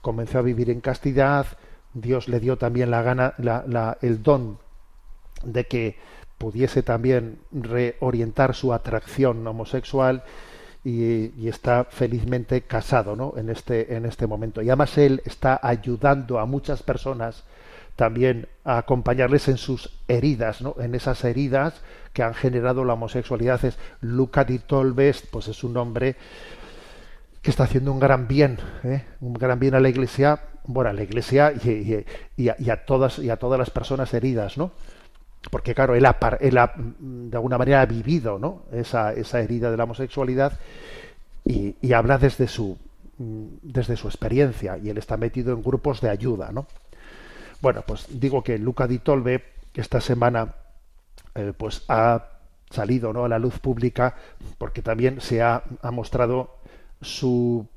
comenzó a vivir en castidad, Dios le dio también la gana, la, el don de que pudiese también reorientar su atracción homosexual y, está felizmente casado ¿no? en, este, en este momento. Y además él está ayudando a muchas personas también a acompañarles en sus heridas, ¿no? en esas heridas que han generado la homosexualidad. Es Luca di Tolbest, pues es un hombre que está haciendo un gran bien, ¿eh? un gran bien a la Iglesia, bueno, a la Iglesia y, a, todas y a todas las personas heridas, ¿no? Porque claro, él ha, de alguna manera ha vivido, ¿no? Esa, esa herida de la homosexualidad y, habla desde su desde su experiencia y él está metido en grupos de ayuda, ¿no? Bueno, pues digo que Luca Di Tolbe esta semana eh, pues ha salido ¿no? a la luz pública porque también se ha, ha mostrado su,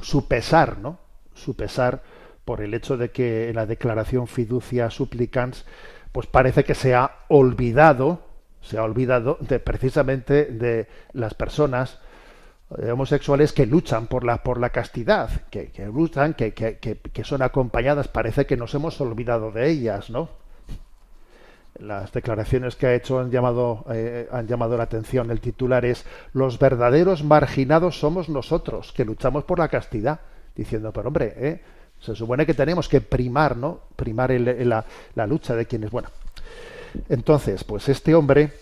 su pesar, ¿no? Su pesar por el hecho de que en la declaración fiducia supplicans pues parece que se ha olvidado se ha olvidado de precisamente de las personas eh, homosexuales que luchan por la por la castidad que, que luchan que, que, que, son acompañadas. Parece que nos hemos olvidado de ellas no las declaraciones que ha hecho han llamado eh, han llamado la atención. El titular es los verdaderos marginados somos nosotros que luchamos por la castidad diciendo pero hombre ¿eh? Se supone que tenemos que primar, ¿no? Primar el, la, la, lucha de quienes. Bueno, entonces, pues este hombre,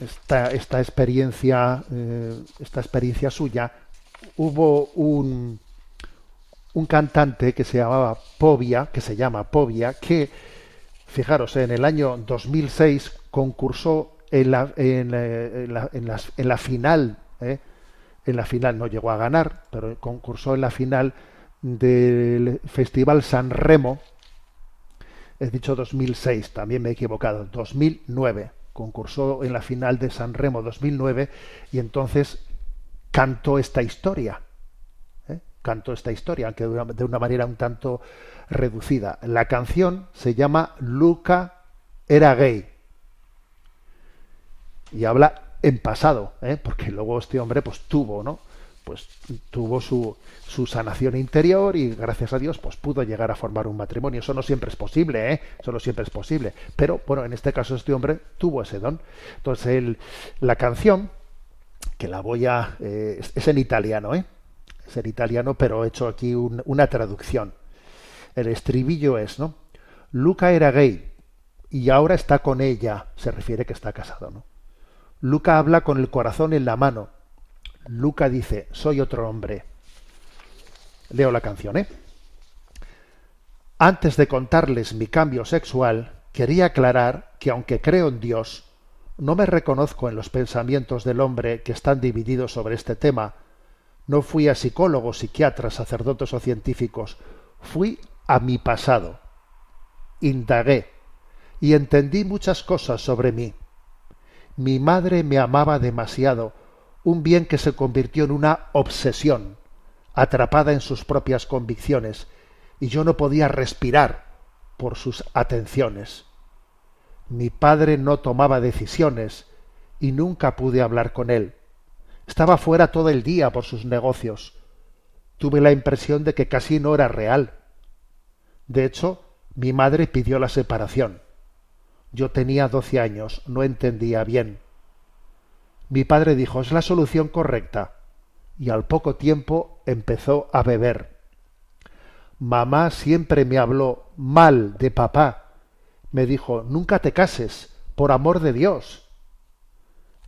esta, esta experiencia, eh, esta experiencia suya, hubo un, un cantante que se llamaba Povia, que se llama Povia, que, fijaros, en el año 2006 concursó en la, en, eh, la, en la, en la final, ¿eh? en la final no llegó a ganar, pero concursó en la final del Festival San Remo, he dicho 2006, también me he equivocado, 2009, concursó en la final de San Remo 2009 y entonces cantó esta historia, ¿eh? cantó esta historia, aunque de una, de una manera un tanto reducida. La canción se llama Luca era gay y habla en pasado, ¿eh? porque luego este hombre pues tuvo, ¿no? Pues tuvo su, su, sanación interior y gracias a Dios pues pudo llegar a formar un matrimonio. Eso no siempre es posible, ¿eh? Eso no siempre es posible. Pero bueno, en este caso este hombre tuvo ese don. Entonces la canción, que la voy a... Eh, es en italiano, ¿eh? Es en italiano, pero he hecho aquí un, una traducción. El estribillo es, ¿no? Luca era gay y ahora está con ella. Se refiere que está casado, ¿no? Luca habla con el corazón en la mano Luca dice, soy otro hombre. Leo la canción, ¿eh? Antes de contarles mi cambio sexual, quería aclarar que aunque creo en Dios, no me reconozco en los pensamientos del hombre que están divididos sobre este tema. No fui a psicólogos, psiquiatras, sacerdotes o científicos. Fui a mi pasado. Indagué y entendí muchas cosas sobre mí. Mi madre me amaba demasiado un bien que se convirtió en una obsesión, atrapada en sus propias convicciones, y yo no podía respirar por sus atenciones. Mi padre no tomaba decisiones y nunca pude hablar con él. Estaba fuera todo el día por sus negocios. Tuve la impresión de que casi no era real. De hecho, mi madre pidió la separación. Yo tenía doce años, no entendía bien. Mi padre dijo, es la solución correcta. Y al poco tiempo empezó a beber. Mamá siempre me habló mal de papá. Me dijo, nunca te cases, por amor de Dios.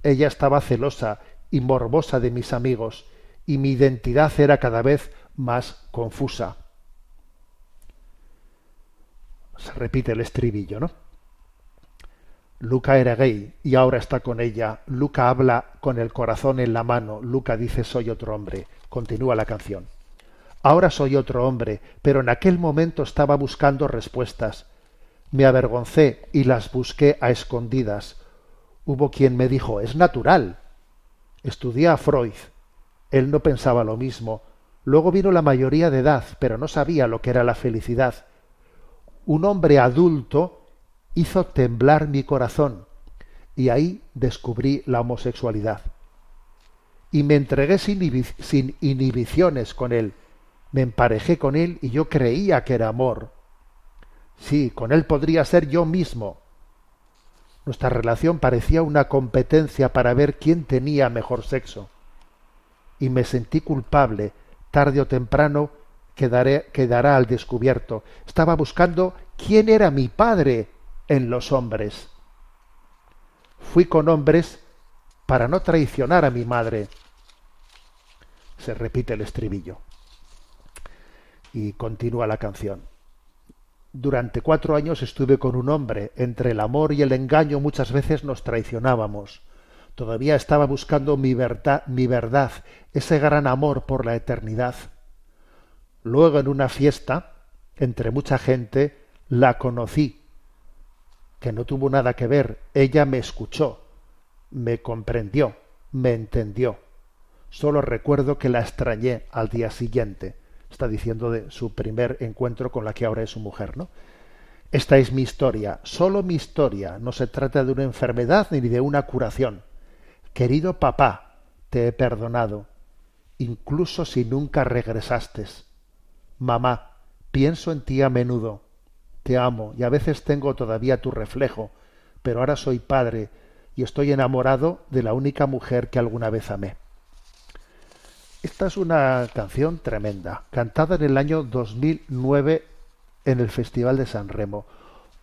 Ella estaba celosa y morbosa de mis amigos, y mi identidad era cada vez más confusa. Se repite el estribillo, ¿no? Luca era gay y ahora está con ella. Luca habla con el corazón en la mano. Luca dice soy otro hombre. Continúa la canción. Ahora soy otro hombre, pero en aquel momento estaba buscando respuestas. Me avergoncé y las busqué a escondidas. Hubo quien me dijo es natural. Estudié a Freud. Él no pensaba lo mismo. Luego vino la mayoría de edad, pero no sabía lo que era la felicidad. Un hombre adulto hizo temblar mi corazón y ahí descubrí la homosexualidad. Y me entregué sin, inhibiciones con él, me emparejé con él y yo creía que era amor. Sí, con él podría ser yo mismo. Nuestra relación parecía una competencia para ver quién tenía mejor sexo. Y me sentí culpable, tarde o temprano quedará al descubierto. Estaba buscando quién era mi padre en los hombres. Fui con hombres para no traicionar a mi madre. Se repite el estribillo. Y continúa la canción. Durante cuatro años estuve con un hombre. Entre el amor y el engaño muchas veces nos traicionábamos. Todavía estaba buscando mi verdad, mi verdad, ese gran amor por la eternidad. Luego en una fiesta, entre mucha gente, la conocí que no tuvo nada que ver. Ella me escuchó, me comprendió, me entendió. Solo recuerdo que la extrañé al día siguiente. Está diciendo de su primer encuentro con la que ahora es su mujer, ¿no? Esta es mi historia, solo mi historia. No se trata de una enfermedad ni de una curación. Querido papá, te he perdonado, incluso si nunca regresaste. Mamá, pienso en ti a menudo te amo y a veces tengo todavía tu reflejo, pero ahora soy padre y estoy enamorado de la única mujer que alguna vez amé. Esta es una canción tremenda, cantada en el año 2009 en el Festival de San Remo.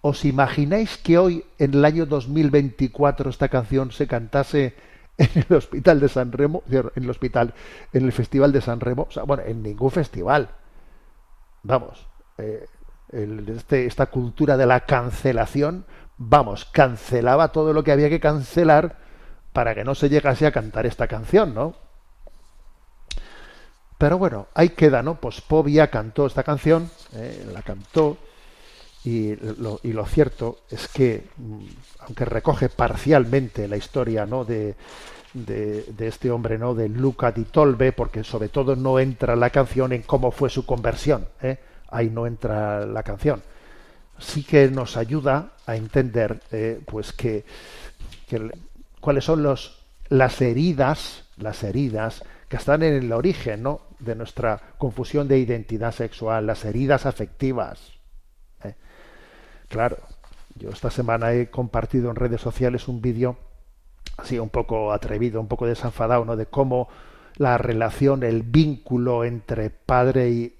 ¿Os imagináis que hoy, en el año 2024, esta canción se cantase en el Hospital de San Remo, en el hospital, en el Festival de San Remo? O sea, bueno, en ningún festival. Vamos, eh, este, esta cultura de la cancelación, vamos, cancelaba todo lo que había que cancelar para que no se llegase a cantar esta canción, ¿no? Pero bueno, ahí queda, ¿no? Pues Povia cantó esta canción, eh, la cantó, y lo, cierto es que, mm, aunque recoge parcialmente la historia, ¿no? De, de, de, este hombre, ¿no? De Luca di Tolbe, porque sobre todo no entra la canción en cómo fue su conversión, ¿eh? Ahí no entra la canción. Sí que nos ayuda a entender eh, pues que, cuáles son los, las heridas, las heridas que están en el origen ¿no? de nuestra confusión de identidad sexual, las heridas afectivas. ¿eh? Claro, yo esta semana he compartido en redes sociales un vídeo así un poco atrevido, un poco desenfadado, ¿no? de cómo la relación, el vínculo entre padre y,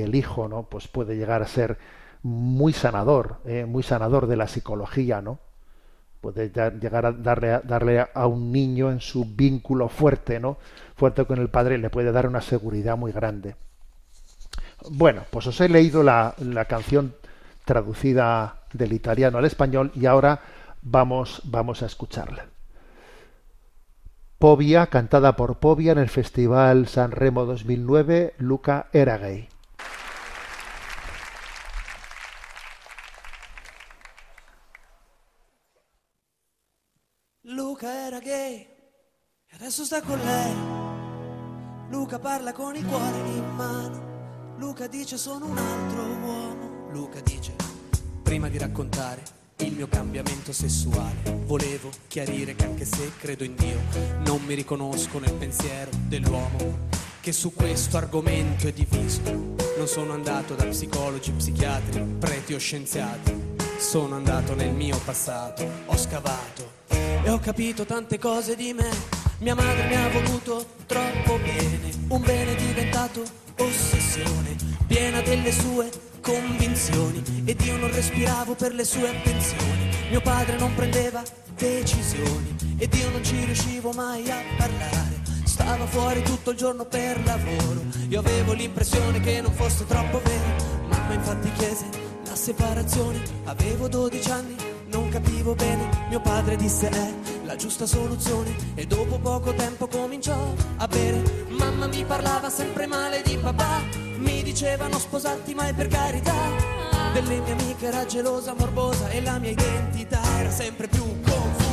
el, hijo, ¿no? Pues puede llegar a ser muy sanador, ¿eh? muy sanador de la psicología, ¿no? Puede llegar a darle, darle a un niño en su vínculo fuerte, ¿no? Fuerte con el padre, le puede dar una seguridad muy grande. Bueno, pues os he leído la, la canción traducida del italiano al español y ahora vamos, vamos a escucharla. Povia, cantada por Povia en el Festival San Remo 2009, Luca era gay. Luca era gay e adesso sta con lei. Luca parla con il cuore in mano. Luca dice sono un altro uomo. Luca dice prima di raccontare il mio cambiamento sessuale. Volevo chiarire che anche se credo in Dio, non mi riconosco nel pensiero dell'uomo che su questo argomento è diviso. Non sono andato da psicologi, psichiatri, preti o scienziati. Sono andato nel mio passato, ho scavato e ho capito tante cose di me. Mia madre mi ha voluto troppo bene, un bene diventato ossessione, piena delle sue convinzioni ed io non respiravo per le sue attenzioni. Mio padre non prendeva decisioni ed io non ci riuscivo mai a parlare. Stava fuori tutto il giorno per lavoro. Io avevo l'impressione che non fosse troppo vero. Mamma infatti chiese la separazione. Avevo 12 anni, non capivo bene. Mio padre disse è la giusta soluzione. E dopo poco tempo cominciò a bere. Mamma mi parlava sempre male di papà. Mi dicevano sposarti mai per carità. Delle mie amiche era gelosa, morbosa E la mia identità era sempre più confusa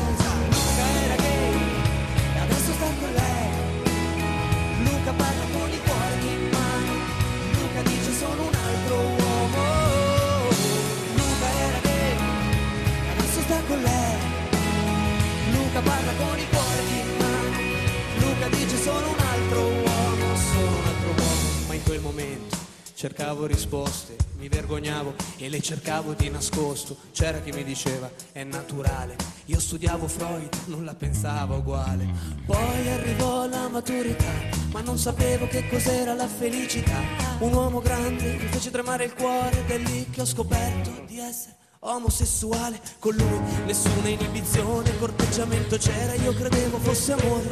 cercavo risposte, mi vergognavo e le cercavo di nascosto. C'era chi mi diceva è naturale, io studiavo Freud, non la pensavo uguale. Poi arrivò la maturità, ma non sapevo che cos'era la felicità. Un uomo grande mi fece tremare il cuore ed è lì che ho scoperto di essere omosessuale con lui nessuna inibizione corteggiamento c'era io credevo fosse amore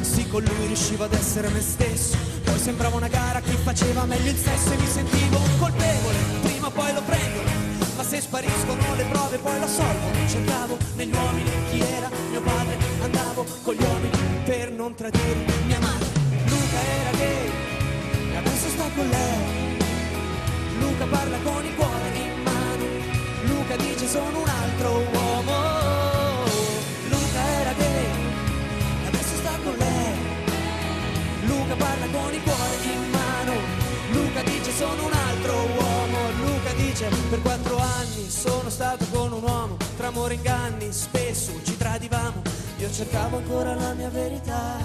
sì con lui riuscivo ad essere me stesso sembrava una gara chi faceva meglio il sesso e mi sentivo un colpevole. Prima o poi lo prendono ma se spariscono le prove poi lo solvono cercavo negli uomini chi era mio padre andavo con gli uomini per non tradire mia madre. Luca era gay e adesso sta con lei. Luca parla con il cuore in mano. Luca dice sono un altro uomo parla con il cuore in mano. Luca dice sono un altro uomo. Luca dice per quattro anni sono stato con un uomo. Tra amore e inganni spesso ci tradivamo. Io cercavo ancora la mia verità.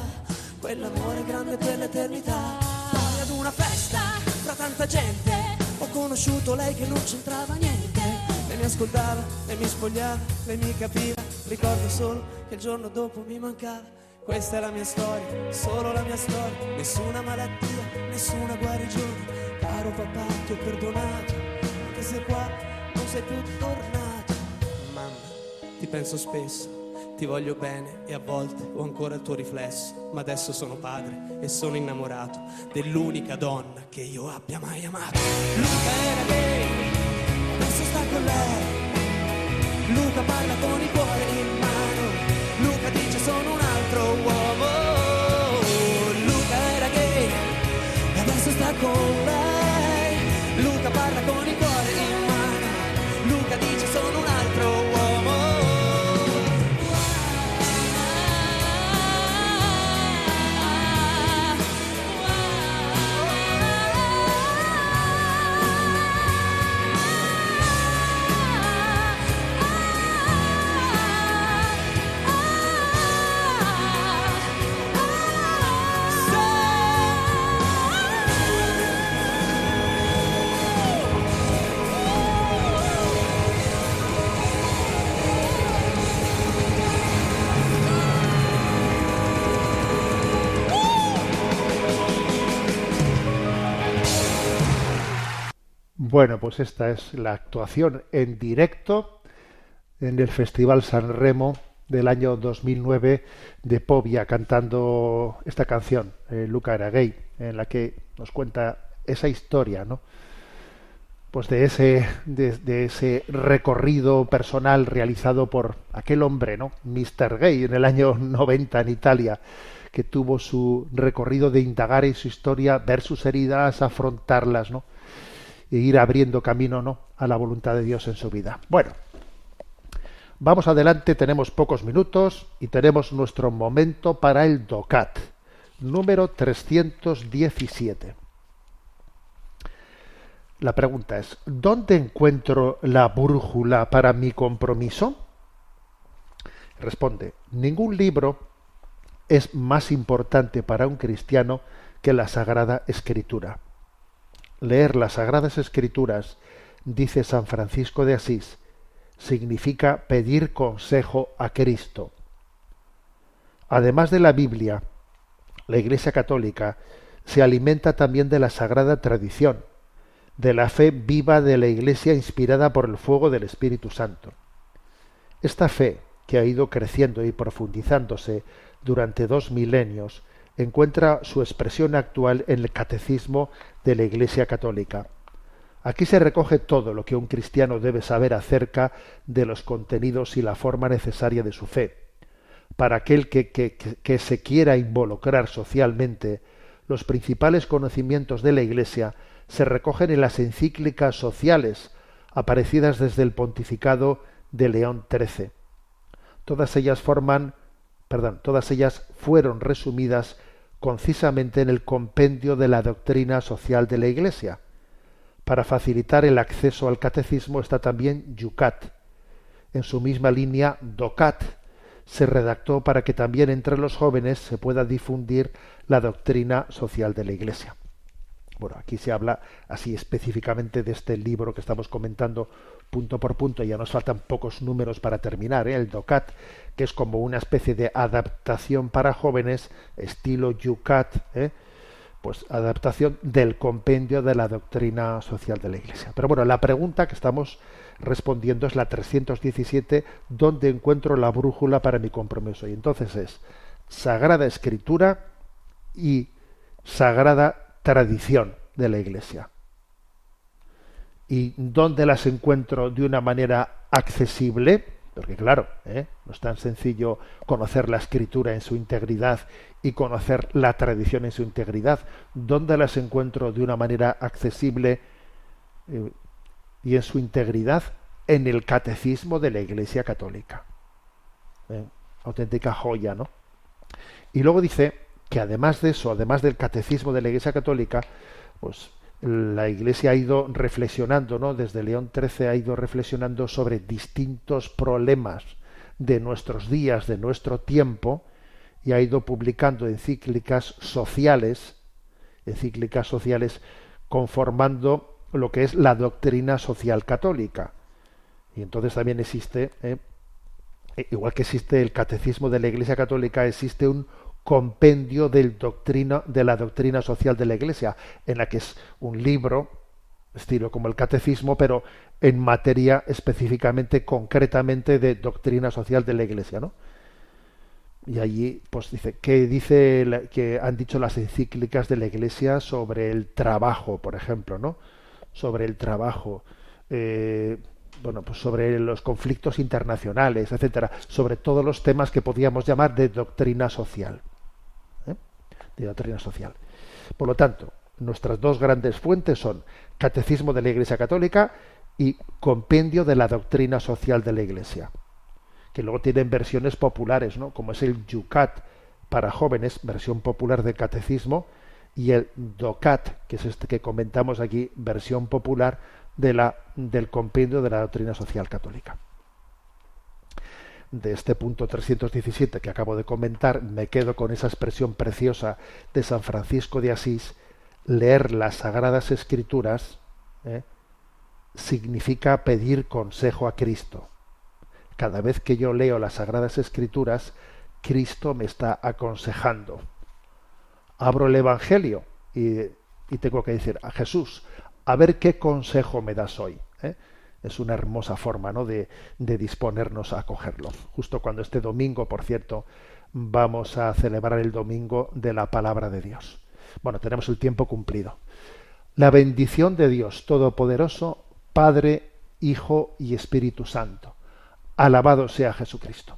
Quell'amore grande per l'eternità. Poi ad una festa fra tanta gente ho conosciuto lei che non c'entrava niente. Lei mi ascoltava, lei mi spogliava, lei mi capiva. Ricordo solo che il giorno dopo mi mancava questa è la mia storia, solo la mia storia, nessuna malattia, nessuna guarigione. Caro papà, ti ho perdonato, anche se qua non sei più tornato. Mamma, ti penso spesso, ti voglio bene e a volte ho ancora il tuo riflesso, ma adesso sono padre e sono innamorato dell'unica donna che io abbia mai amato. Luca era gay, adesso sta con lei. Luca parla con il cuore cold. Bueno, pues esta es la actuación en directo en el Festival San Remo del año 2009 de Povia cantando esta canción, eh, Luca era gay, en la que nos cuenta esa historia, ¿no? Pues de ese, de, de ese recorrido personal realizado por aquel hombre, ¿no? Mr. Gay en el año 90 en Italia, que tuvo su recorrido de indagar en su historia, ver sus heridas, afrontarlas, ¿no? Ir abriendo camino ¿no? a la voluntad de Dios en su vida. Bueno, vamos adelante, tenemos pocos minutos y tenemos nuestro momento para el DOCAT, número 317. La pregunta es, ¿dónde encuentro la brújula para mi compromiso? Responde, ningún libro es más importante para un cristiano que la Sagrada Escritura leer las Sagradas Escrituras, dice San Francisco de Asís, significa pedir consejo a Cristo. Además de la Biblia, la Iglesia Católica se alimenta también de la sagrada tradición, de la fe viva de la Iglesia inspirada por el fuego del Espíritu Santo. Esta fe, que ha ido creciendo y profundizándose durante dos milenios, encuentra su expresión actual en el catecismo de la Iglesia Católica. Aquí se recoge todo lo que un cristiano debe saber acerca de los contenidos y la forma necesaria de su fe. Para aquel que, que, que se quiera involucrar socialmente, los principales conocimientos de la Iglesia se recogen en las encíclicas sociales aparecidas desde el pontificado de León XIII. Todas ellas forman perdón, todas ellas fueron resumidas concisamente en el compendio de la doctrina social de la Iglesia. Para facilitar el acceso al catecismo está también Yucat. En su misma línea, Docat se redactó para que también entre los jóvenes se pueda difundir la doctrina social de la Iglesia. Bueno, aquí se habla así específicamente de este libro que estamos comentando punto por punto, ya nos faltan pocos números para terminar, ¿eh? el DOCAT, que es como una especie de adaptación para jóvenes, estilo YUCAT, ¿eh? pues adaptación del compendio de la doctrina social de la Iglesia. Pero bueno, la pregunta que estamos respondiendo es la 317, ¿dónde encuentro la brújula para mi compromiso? Y entonces es Sagrada Escritura y Sagrada Tradición de la Iglesia y dónde las encuentro de una manera accesible, porque claro, ¿eh? no es tan sencillo conocer la escritura en su integridad y conocer la tradición en su integridad, dónde las encuentro de una manera accesible eh, y en su integridad en el catecismo de la Iglesia Católica. ¿Eh? Auténtica joya, ¿no? Y luego dice que además de eso, además del catecismo de la Iglesia Católica, pues la Iglesia ha ido reflexionando, ¿no? Desde León XIII ha ido reflexionando sobre distintos problemas de nuestros días, de nuestro tiempo, y ha ido publicando encíclicas sociales, encíclicas sociales conformando lo que es la doctrina social católica. Y entonces también existe, ¿eh? e, igual que existe el catecismo de la Iglesia Católica, existe un compendio del doctrina, de la doctrina social de la Iglesia, en la que es un libro, estilo como el catecismo, pero en materia específicamente, concretamente de doctrina social de la Iglesia, ¿no? Y allí, pues dice, ¿qué dice que han dicho las encíclicas de la Iglesia sobre el trabajo, por ejemplo, ¿no? Sobre el trabajo, eh, bueno, pues sobre los conflictos internacionales, etcétera, sobre todos los temas que podríamos llamar de doctrina social de doctrina social. Por lo tanto, nuestras dos grandes fuentes son Catecismo de la Iglesia Católica y Compendio de la Doctrina Social de la Iglesia, que luego tienen versiones populares, ¿no? como es el Yucat para jóvenes, versión popular de Catecismo, y el DOCAT, que es este que comentamos aquí, versión popular de la, del Compendio de la Doctrina Social Católica de este punto 317 que acabo de comentar, me quedo con esa expresión preciosa de San Francisco de Asís, leer las sagradas escrituras ¿eh? significa pedir consejo a Cristo. Cada vez que yo leo las sagradas escrituras, Cristo me está aconsejando. Abro el Evangelio y, y tengo que decir a Jesús, a ver qué consejo me das hoy. ¿eh? Es una hermosa forma ¿no? de, de disponernos a acogerlo. Justo cuando este domingo, por cierto, vamos a celebrar el domingo de la palabra de Dios. Bueno, tenemos el tiempo cumplido. La bendición de Dios Todopoderoso, Padre, Hijo y Espíritu Santo. Alabado sea Jesucristo.